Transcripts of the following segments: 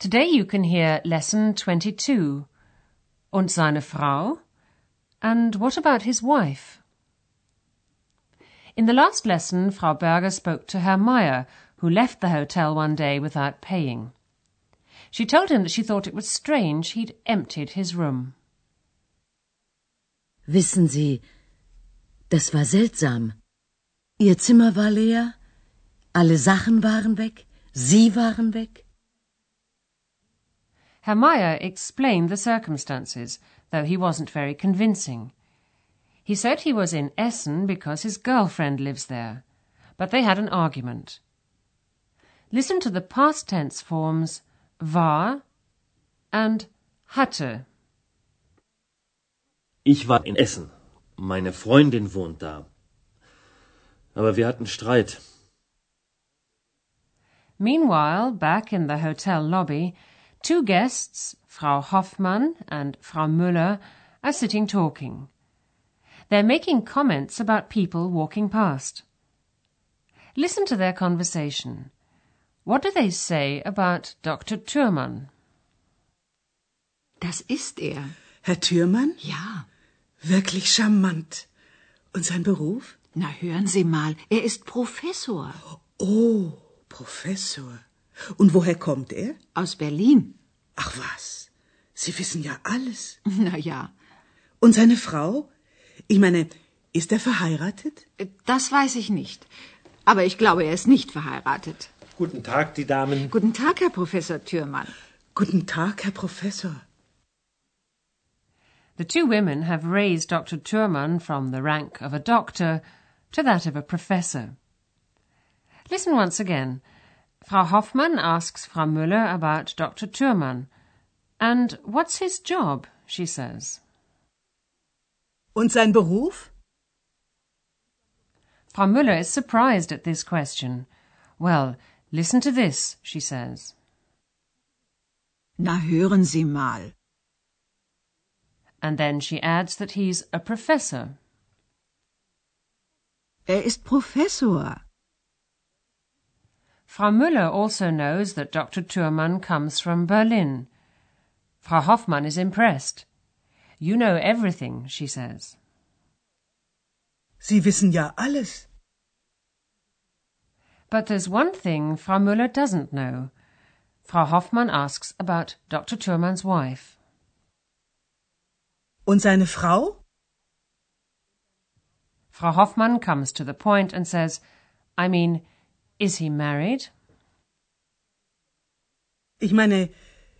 Today you can hear lesson 22. Und seine Frau? And what about his wife? In the last lesson, Frau Berger spoke to Herr Meyer, who left the hotel one day without paying. She told him that she thought it was strange he'd emptied his room. Wissen Sie, das war seltsam. Ihr Zimmer war leer, alle Sachen waren weg, Sie waren weg. Herr Meyer explained the circumstances, though he wasn't very convincing. He said he was in Essen because his girlfriend lives there, but they had an argument. Listen to the past tense forms war and hatte. Ich war in Essen. Meine Freundin wohnt da. Aber wir hatten Streit. Meanwhile, back in the hotel lobby, two guests, Frau Hoffmann and Frau Müller, are sitting talking. They're making comments about people walking past. Listen to their conversation. What do they say about Dr. Thürmann? Das ist er. Herr Thürmann? Ja. Wirklich charmant. Und sein Beruf? Na, hören Sie mal, er ist Professor. Oh, Professor. Und woher kommt er? Aus Berlin. Ach was, Sie wissen ja alles. Na ja, Und seine Frau? Ich meine, ist er verheiratet? das weiß ich nicht. Aber ich glaube, er ist nicht verheiratet. Guten Tag, die Damen. Guten Tag, Herr Professor Thürmann. Guten Tag, Herr Professor. The two women have raised Dr. Thürmann from the rank of a doctor to that of a professor. Listen once again. Frau Hoffmann asks Frau Müller about Dr. Thürmann. And what's his job? she says. Und sein Beruf? Frau Müller is surprised at this question. Well, listen to this, she says. Na, hören Sie mal. And then she adds that he's a professor. Er ist Professor. Frau Müller also knows that Dr. Thürmann comes from Berlin. Frau Hoffmann is impressed. You know everything, she says. Sie wissen ja alles. But there's one thing Frau Müller doesn't know. Frau Hoffmann asks about Dr. Thürmann's wife. Und seine Frau? Frau Hoffmann comes to the point and says, I mean, is he married? Ich meine,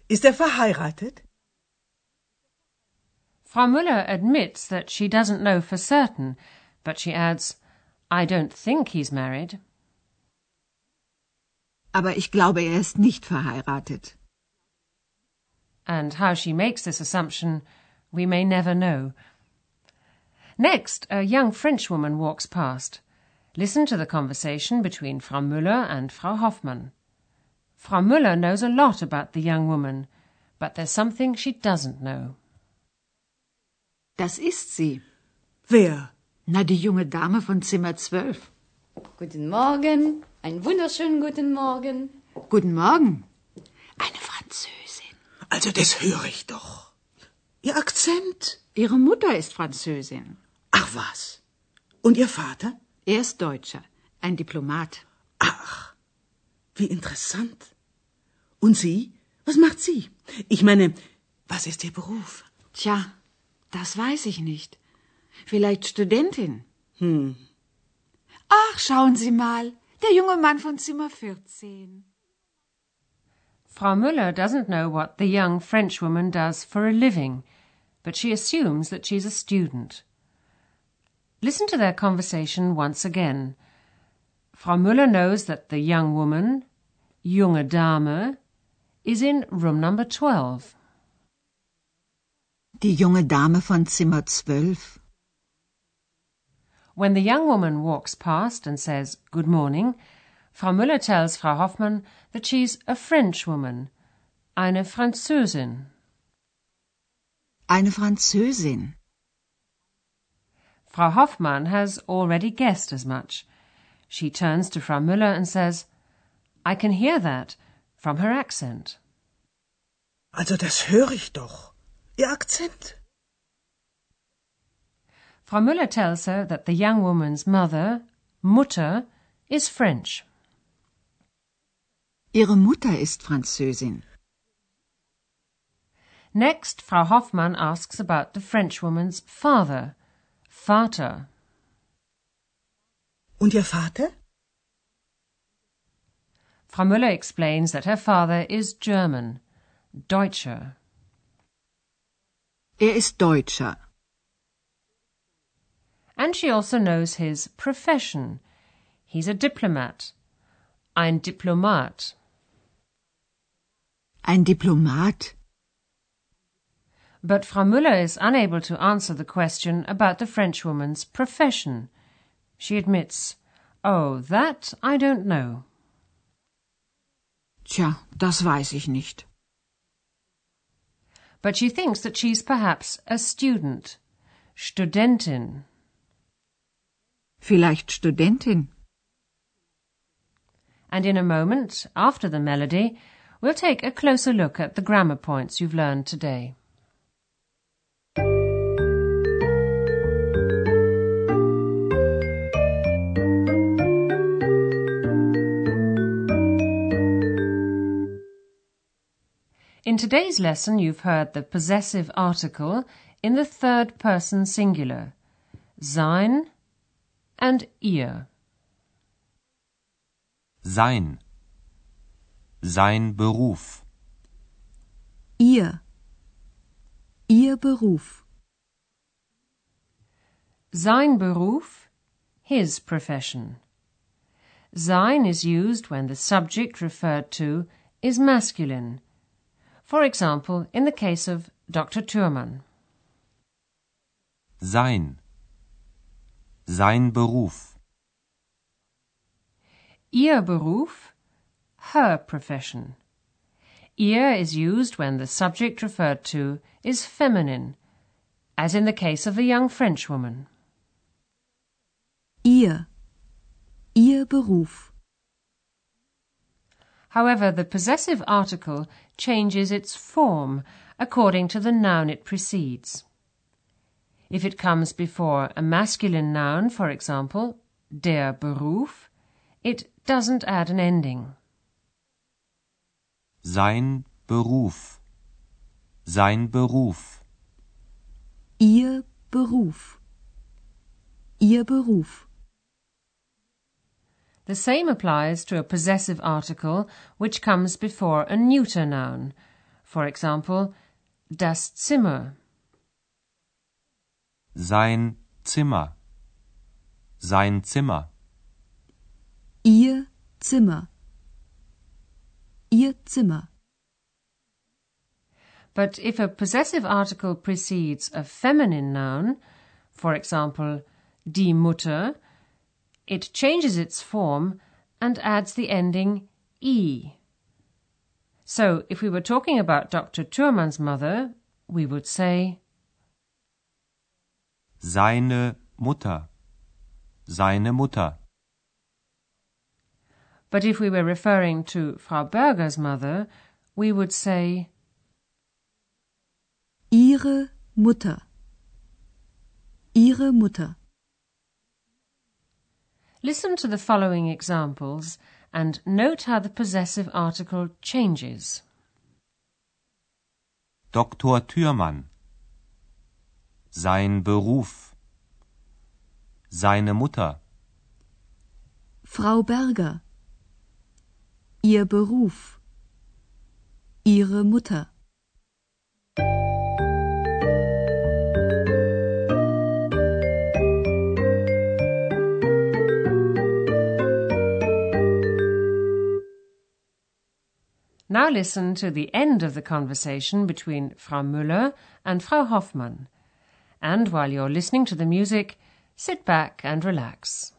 ist er verheiratet? Frau Müller admits that she doesn't know for certain, but she adds, I don't think he's married. Aber ich glaube, er ist nicht verheiratet. And how she makes this assumption, we may never know. Next, a young Frenchwoman walks past. Listen to the conversation between Frau Müller and Frau Hoffmann. Frau Müller knows a lot about the young woman, but there's something she doesn't know. Das ist sie. Wer? Na, die junge Dame von Zimmer 12. Guten Morgen, einen wunderschönen guten Morgen. Guten Morgen. Eine Französin. Also das höre ich doch. Ihr Akzent. Ihre Mutter ist Französin. Ach was. Und Ihr Vater? Er ist Deutscher, ein Diplomat. Ach, wie interessant. Und Sie? Was macht sie? Ich meine, was ist Ihr Beruf? Tja, das weiß ich nicht. Vielleicht Studentin. Hm. Ach, schauen Sie mal, der junge Mann von Zimmer 14. Frau Müller doesn't know what the young Frenchwoman does for a living, but she assumes that she's a student. Listen to their conversation once again. Frau Müller knows that the young woman, junge Dame, is in room number 12. Die junge Dame von Zimmer 12. When the young woman walks past and says good morning, Frau Müller tells Frau Hoffmann that she's a French woman, eine Französin. Eine Französin. Frau Hoffmann has already guessed as much. She turns to Frau Müller and says, I can hear that from her accent. Also das höre ich doch. Ihr Akzent. Frau Müller tells her that the young woman's mother, Mutter, is French. Ihre Mutter ist Französin. Next, Frau Hoffmann asks about the Frenchwoman's father, Vater. Und Ihr Vater? Frau Müller explains that her father is German, Deutscher. Er ist Deutscher. And she also knows his profession. He's a diplomat, ein Diplomat. Ein Diplomat. But Frau Müller is unable to answer the question about the Frenchwoman's profession. She admits, Oh, that I don't know. Tja, das weiß ich nicht. But she thinks that she's perhaps a student, Studentin. Vielleicht Studentin. And in a moment, after the melody, we'll take a closer look at the grammar points you've learned today. In today's lesson, you've heard the possessive article in the third person singular, sein and ihr. Sein. Sein Beruf. Ihr. Ihr Beruf. Sein Beruf, his profession. Sein is used when the subject referred to is masculine. For example, in the case of Dr. Thürmann. Sein. Sein Beruf. Ihr Beruf, her profession. Ihr is used when the subject referred to is feminine, as in the case of the young Frenchwoman. Ihr. Ihr Beruf. However, the possessive article changes its form according to the noun it precedes. If it comes before a masculine noun, for example, der Beruf, it doesn't add an ending. Sein Beruf. Sein Beruf. Ihr Beruf. Ihr Beruf. The same applies to a possessive article which comes before a neuter noun. For example, das Zimmer. Sein Zimmer. Sein Zimmer. Ihr Zimmer. Ihr Zimmer. But if a possessive article precedes a feminine noun, for example, die Mutter, it changes its form and adds the ending e. So, if we were talking about Dr. Thürmann's mother, we would say Seine Mutter. Seine Mutter. But if we were referring to Frau Berger's mother, we would say Ihre Mutter. Ihre Mutter. Listen to the following examples and note how the possessive article changes. Dr. Thürmann. Sein Beruf. Seine Mutter. Frau Berger. Ihr Beruf. Ihre Mutter. Now listen to the end of the conversation between Frau Müller and Frau Hoffmann. And while you're listening to the music, sit back and relax.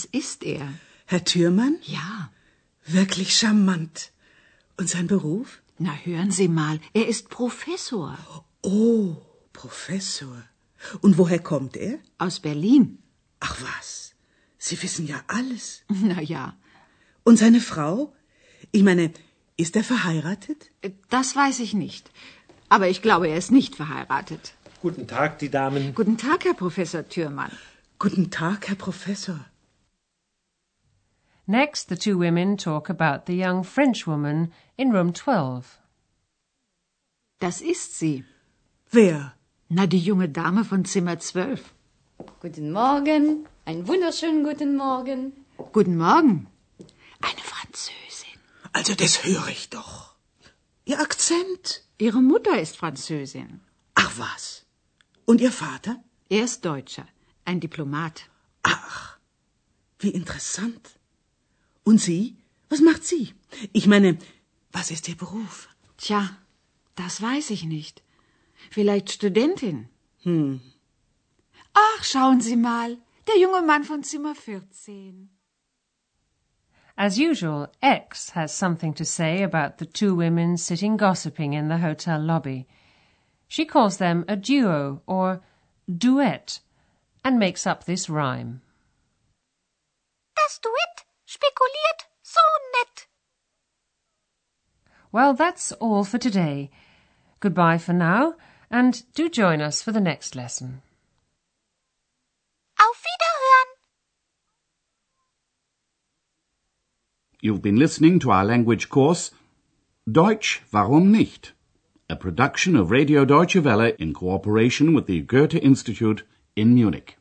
Das ist er. Herr Türmann? Ja. Wirklich charmant. Und sein Beruf? Na, hören Sie mal, er ist Professor. Oh, Professor. Und woher kommt er? Aus Berlin. Ach was, Sie wissen ja alles. Na ja. Und seine Frau? Ich meine, ist er verheiratet? Das weiß ich nicht. Aber ich glaube, er ist nicht verheiratet. Guten Tag, die Damen. Guten Tag, Herr Professor Thürmann. Guten Tag, Herr Professor. Next, the two women talk about the young Frenchwoman in room 12. Das ist sie. Wer? Na, die junge Dame von Zimmer 12. Guten Morgen, einen wunderschönen guten Morgen. Guten Morgen. Eine Französin. Also das höre ich doch. Ihr Akzent. Ihre Mutter ist Französin. Ach was. Und Ihr Vater? Er ist Deutscher, ein Diplomat. Ach, wie interessant. Und Sie? Was macht sie? Ich meine, was ist Ihr Beruf? Tja, das weiß ich nicht. Vielleicht Studentin. Hm. Ach, schauen Sie mal, der junge Mann von Zimmer 14. As usual, X has something to say about the two women sitting gossiping in the hotel lobby. She calls them a duo or duet and makes up this rhyme. Das Duett spekuliert so nett. Well, that's all for today. Goodbye for now, and do join us for the next lesson. Auf Wiederhören! You've been listening to our language course Deutsch, warum nicht? A production of Radio Deutsche Welle in cooperation with the Goethe Institute in Munich.